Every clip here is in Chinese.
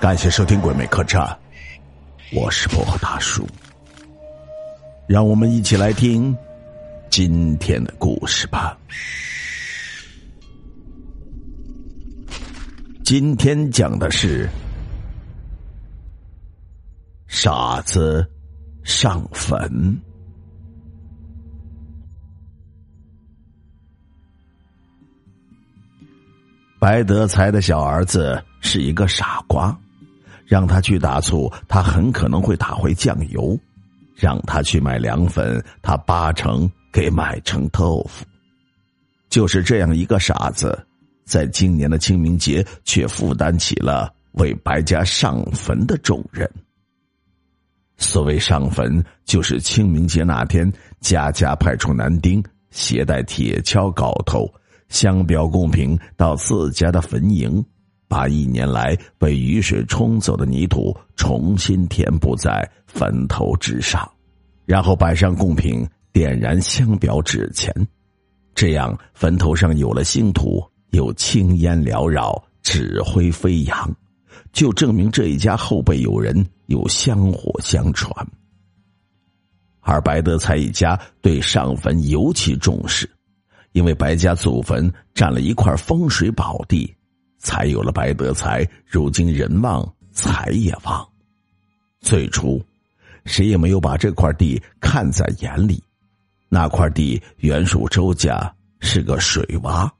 感谢收听《鬼魅客栈》，我是薄荷大叔。让我们一起来听今天的故事吧。今天讲的是傻子上坟。白德才的小儿子是一个傻瓜，让他去打醋，他很可能会打回酱油；让他去买凉粉，他八成给买成豆腐。就是这样一个傻子，在今年的清明节却负担起了为白家上坟的重任。所谓上坟，就是清明节那天，家家派出男丁，携带铁锹、镐头。香表贡品到自家的坟茔，把一年来被雨水冲走的泥土重新填补在坟头之上，然后摆上贡品，点燃香表纸钱，这样坟头上有了新土，有青烟缭绕，纸灰飞扬，就证明这一家后辈有人，有香火相传。而白德才一家对上坟尤其重视。因为白家祖坟占了一块风水宝地，才有了白德才。如今人旺财也旺。最初，谁也没有把这块地看在眼里。那块地原属周家，是个水洼，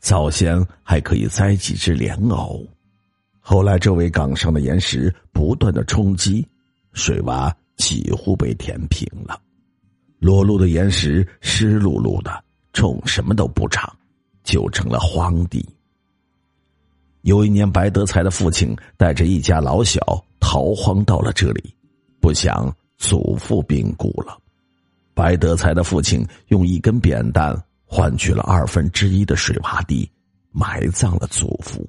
早先还可以栽几只莲藕。后来，周围岗上的岩石不断的冲击，水洼几乎被填平了。裸露的岩石湿漉漉的。种什么都不长，就成了荒地。有一年，白德才的父亲带着一家老小逃荒到了这里，不想祖父病故了。白德才的父亲用一根扁担换取了二分之一的水洼地，埋葬了祖父，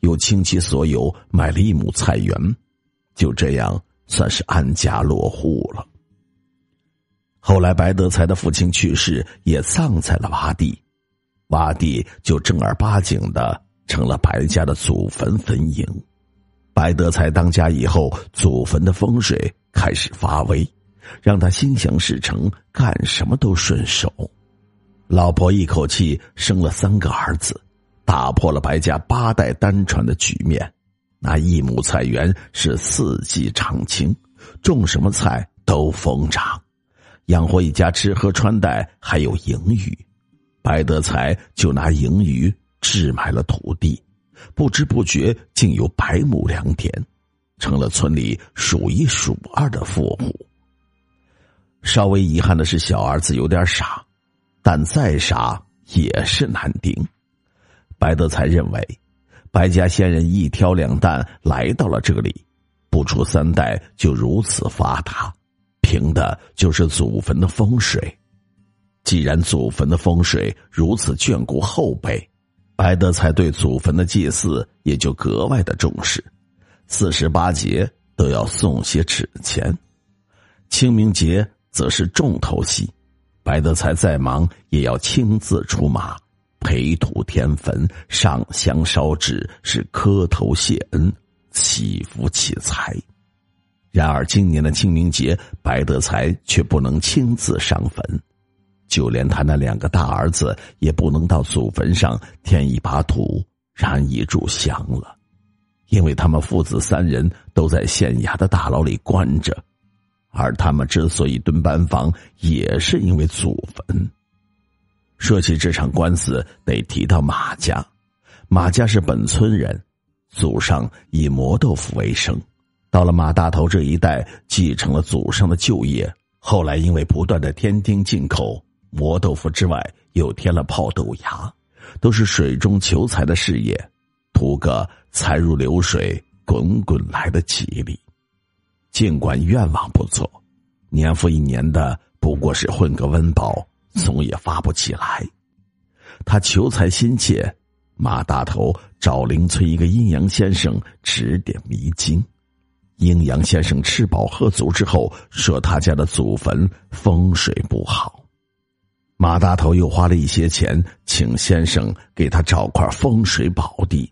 又倾其所有买了一亩菜园，就这样算是安家落户了。后来，白德才的父亲去世，也葬在了洼地，洼地就正儿八经的成了白家的祖坟坟茔。白德才当家以后，祖坟的风水开始发威，让他心想事成，干什么都顺手。老婆一口气生了三个儿子，打破了白家八代单传的局面。那一亩菜园是四季常青，种什么菜都疯长。养活一家吃喝穿戴，还有盈余，白德才就拿盈余置买了土地，不知不觉竟有百亩良田，成了村里数一数二的富户。稍微遗憾的是，小儿子有点傻，但再傻也是男丁。白德才认为，白家先人一挑两担来到了这里，不出三代就如此发达。凭的就是祖坟的风水。既然祖坟的风水如此眷顾后辈，白德才对祖坟的祭祀也就格外的重视，四十八节都要送些纸钱。清明节则是重头戏，白德才再忙也要亲自出马，培土填坟、上香烧纸，是磕头谢恩、祈福祈财。然而，今年的清明节，白德才却不能亲自上坟，就连他那两个大儿子也不能到祖坟上添一把土、燃一炷香了，因为他们父子三人都在县衙的大牢里关着，而他们之所以蹲班房，也是因为祖坟。说起这场官司，得提到马家，马家是本村人，祖上以磨豆腐为生。到了马大头这一代，继承了祖上的旧业。后来因为不断的添丁进口磨豆腐之外，又添了泡豆芽，都是水中求财的事业，图个财如流水滚滚来的吉利。尽管愿望不错，年复一年的不过是混个温饱，总也发不起来。他求财心切，马大头找邻村一个阴阳先生指点迷津。阴阳先生吃饱喝足之后，说他家的祖坟风水不好。马大头又花了一些钱，请先生给他找块风水宝地。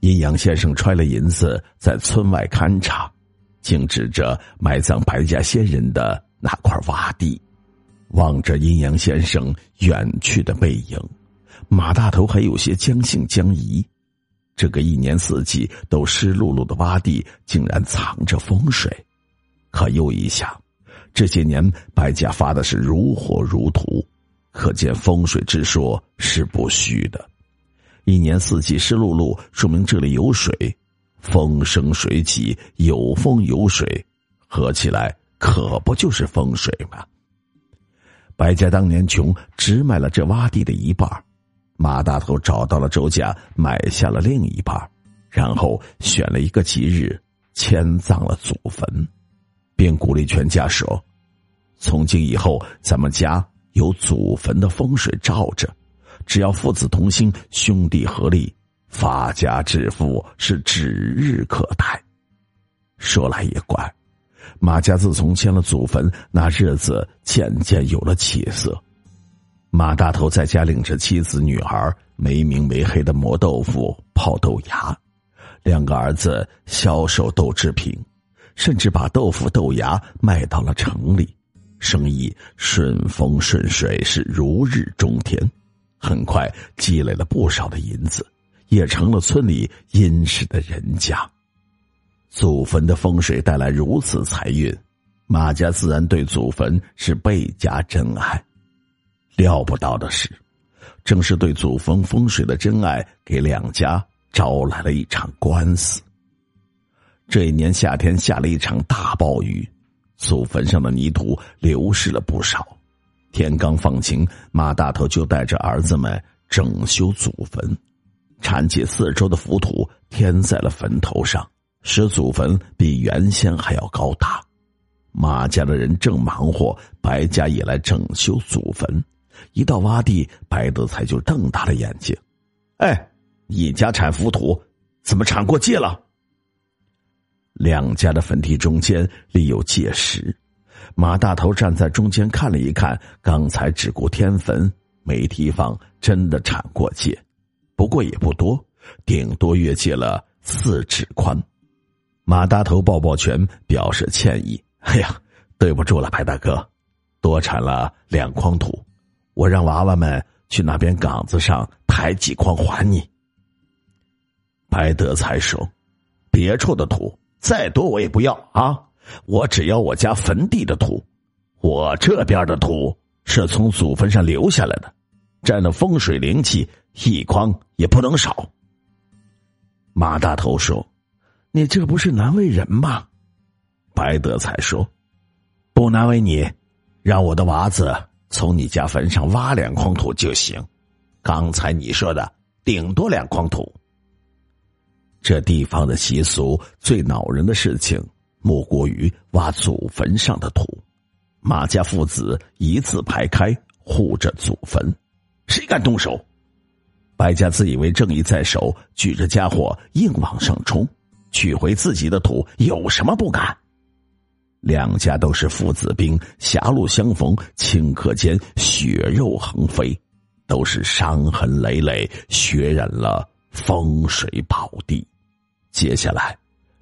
阴阳先生揣了银子，在村外勘察，竟指着埋葬白家先人的那块洼地。望着阴阳先生远去的背影，马大头还有些将信将疑。这个一年四季都湿漉漉的洼地，竟然藏着风水。可又一想，这些年白家发的是如火如荼，可见风水之说是不虚的。一年四季湿漉漉，说明这里有水，风生水起，有风有水，合起来可不就是风水吗？白家当年穷，只买了这洼地的一半马大头找到了周家，买下了另一半然后选了一个吉日，迁葬了祖坟，并鼓励全家说：“从今以后，咱们家有祖坟的风水罩着，只要父子同心，兄弟合力，发家致富是指日可待。”说来也怪，马家自从迁了祖坟，那日子渐渐有了起色。马大头在家领着妻子女儿没名没黑的磨豆腐、泡豆芽，两个儿子销售豆制品，甚至把豆腐豆芽卖到了城里，生意顺风顺水，是如日中天。很快积累了不少的银子，也成了村里殷实的人家。祖坟的风水带来如此财运，马家自然对祖坟是倍加珍爱。料不到的是，正是对祖坟风水的真爱，给两家招来了一场官司。这一年夏天下了一场大暴雨，祖坟上的泥土流失了不少。天刚放晴，马大头就带着儿子们整修祖坟，铲起四周的浮土填在了坟头上，使祖坟比原先还要高大。马家的人正忙活，白家也来整修祖坟。一到洼地，白德才就瞪大了眼睛：“哎，你家铲浮土，怎么铲过界了？”两家的坟地中间立有界石，马大头站在中间看了一看，刚才只顾添坟，没地方真的铲过界，不过也不多，顶多越界了四指宽。马大头抱抱拳，表示歉意：“哎呀，对不住了，白大哥，多铲了两筐土。”我让娃娃们去那边岗子上抬几筐还你。白德才说：“别处的土再多我也不要啊！我只要我家坟地的土，我这边的土是从祖坟上留下来的，沾了风水灵气，一筐也不能少。”马大头说：“你这不是难为人吗？”白德才说：“不难为你，让我的娃子。”从你家坟上挖两筐土就行，刚才你说的顶多两筐土。这地方的习俗最恼人的事情，莫过于挖祖坟上的土。马家父子一字排开护着祖坟，谁敢动手？白家自以为正义在手，举着家伙硬往上冲，取回自己的土，有什么不敢？两家都是父子兵，狭路相逢，顷刻间血肉横飞，都是伤痕累累，血染了风水宝地。接下来，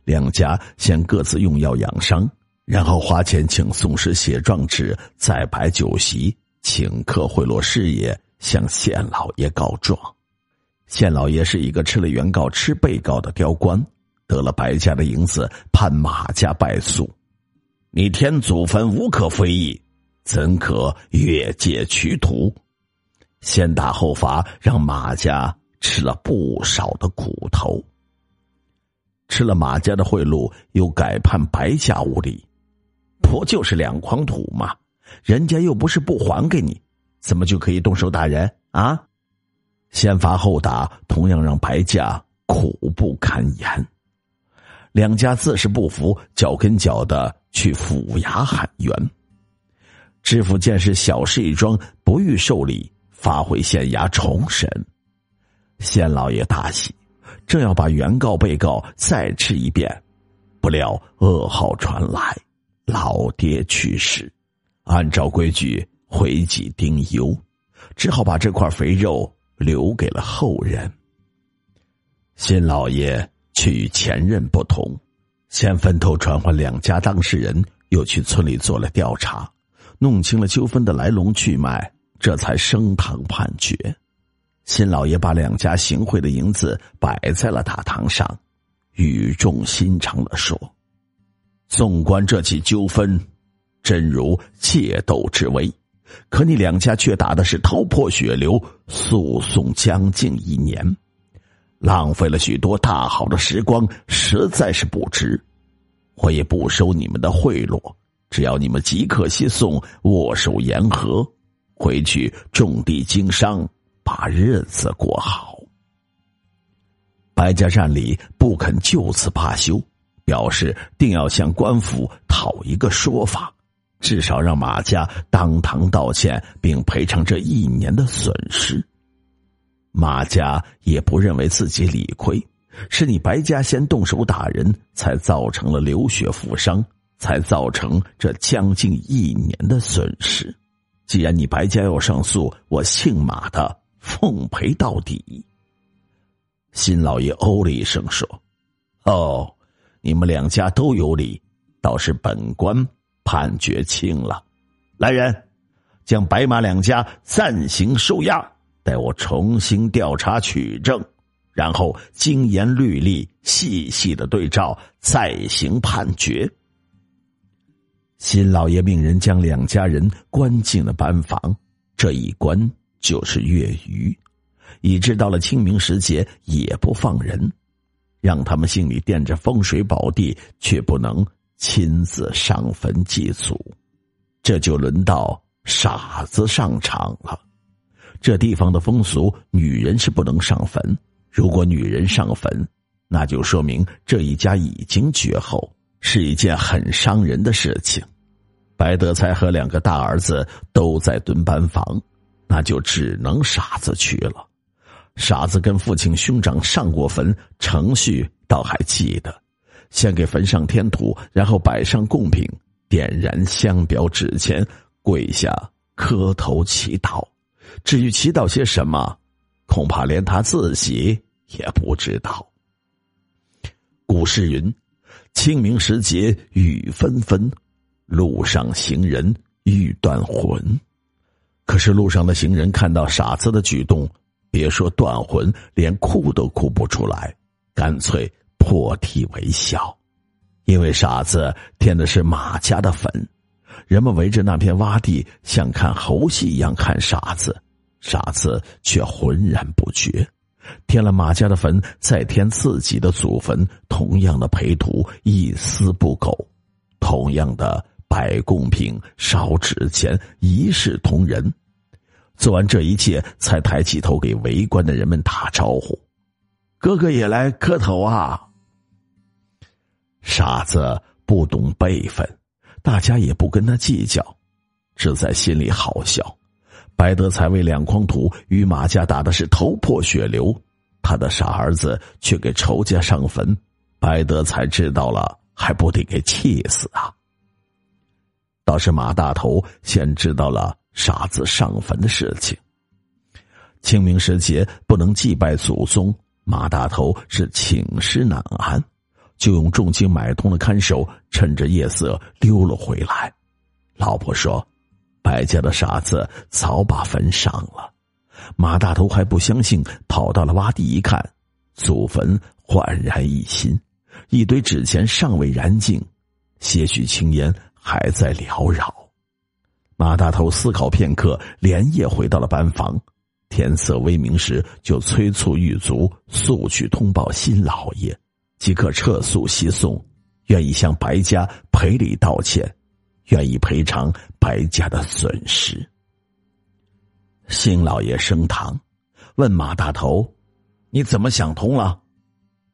两家先各自用药养伤，然后花钱请宋师写状纸，再摆酒席，请客贿赂事业，向县老爷告状。县老爷是一个吃了原告吃被告的刁官，得了白家的银子，判马家败诉。你天祖坟无可非议，怎可越界取土？先打后罚，让马家吃了不少的苦头。吃了马家的贿赂，又改判白家无理，不就是两筐土吗？人家又不是不还给你，怎么就可以动手打人啊？先罚后打，同样让白家苦不堪言。两家自是不服，脚跟脚的。去府衙喊冤，知府见是小事一桩，不予受理，发回县衙重审。县老爷大喜，正要把原告、被告再吃一遍，不料噩耗传来，老爹去世。按照规矩，回己丁忧，只好把这块肥肉留给了后人。新老爷却与前任不同，先分头传唤两家当事人，又去村里做了调查，弄清了纠纷的来龙去脉，这才升堂判决。新老爷把两家行贿的银子摆在了大堂上，语重心长的说：“纵观这起纠纷，真如借斗之危，可你两家却打的是头破血流，诉讼将近一年，浪费了许多大好的时光，实在是不值。我也不收你们的贿赂，只要你们即刻息送，握手言和，回去种地经商。”把日子过好。白家占理不肯就此罢休，表示定要向官府讨一个说法，至少让马家当堂道歉，并赔偿这一年的损失。马家也不认为自己理亏，是你白家先动手打人，才造成了流血负伤，才造成这将近一年的损失。既然你白家要上诉，我姓马的。奉陪到底。新老爷哦了一声说：“哦，你们两家都有理，倒是本官判决轻了。来人，将白马两家暂行收押，待我重新调查取证，然后经言律例细细的对照，再行判决。”新老爷命人将两家人关进了班房，这一关。就是月余，以致到了清明时节也不放人，让他们心里惦着风水宝地，却不能亲自上坟祭祖。这就轮到傻子上场了。这地方的风俗，女人是不能上坟。如果女人上坟，那就说明这一家已经绝后，是一件很伤人的事情。白德才和两个大儿子都在蹲班房。那就只能傻子去了。傻子跟父亲兄长上过坟，程序倒还记得：先给坟上添土，然后摆上贡品，点燃香表纸钱，跪下磕头祈祷。至于祈祷些什么，恐怕连他自己也不知道。古诗云：“清明时节雨纷纷，路上行人欲断魂。”可是路上的行人看到傻子的举动，别说断魂，连哭都哭不出来，干脆破涕为笑，因为傻子填的是马家的坟，人们围着那片洼地，像看猴戏一样看傻子，傻子却浑然不觉，填了马家的坟，再填自己的祖坟，同样的培土，一丝不苟，同样的。摆贡品、烧纸钱，一视同仁。做完这一切，才抬起头给围观的人们打招呼：“哥哥也来磕头啊！”傻子不懂辈分，大家也不跟他计较，只在心里好笑。白德才为两筐土与马家打的是头破血流，他的傻儿子却给仇家上坟，白德才知道了，还不得给气死啊！倒是马大头先知道了傻子上坟的事情。清明时节不能祭拜祖宗，马大头是寝食难安，就用重金买通了看守，趁着夜色溜了回来。老婆说：“白家的傻子早把坟上了。”马大头还不相信，跑到了洼地一看，祖坟焕然一新，一堆纸钱尚未燃尽，些许青烟。还在缭绕，马大头思考片刻，连夜回到了班房。天色微明时，就催促狱卒速去通报新老爷，即刻撤诉西送，愿意向白家赔礼道歉，愿意赔偿白家的损失。新老爷升堂，问马大头：“你怎么想通了？”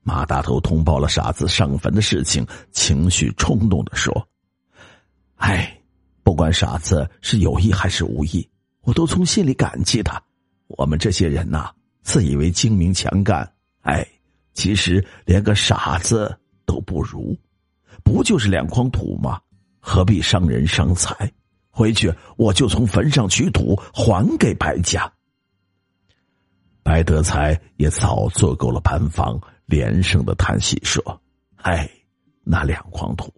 马大头通报了傻子上坟的事情，情绪冲动的说。哎，不管傻子是有意还是无意，我都从心里感激他。我们这些人呐，自以为精明强干，哎，其实连个傻子都不如。不就是两筐土吗？何必伤人伤财？回去我就从坟上取土还给白家。白德才也早做够了班房，连声的叹息说：“哎，那两筐土，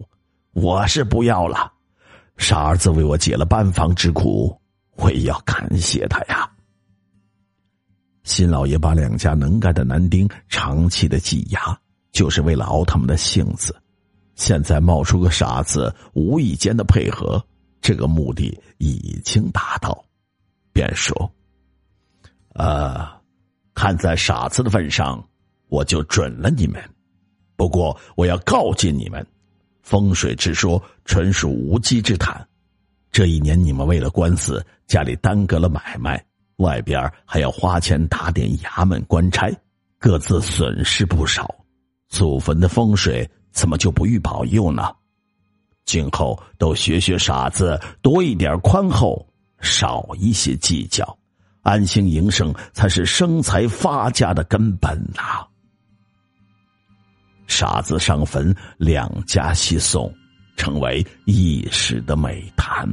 我是不要了。傻儿子为我解了班房之苦，我也要感谢他呀。”新老爷把两家能干的男丁长期的挤压，就是为了熬他们的性子。现在冒出个傻子，无意间的配合，这个目的已经达到，便说：“啊。”看在傻子的份上，我就准了你们。不过我要告诫你们，风水之说纯属无稽之谈。这一年你们为了官司，家里耽搁了买卖，外边还要花钱打点衙门官差，各自损失不少。祖坟的风水怎么就不予保佑呢？今后都学学傻子，多一点宽厚，少一些计较。安心营生才是生财发家的根本呐！傻子上坟，两家西送，成为一时的美谈。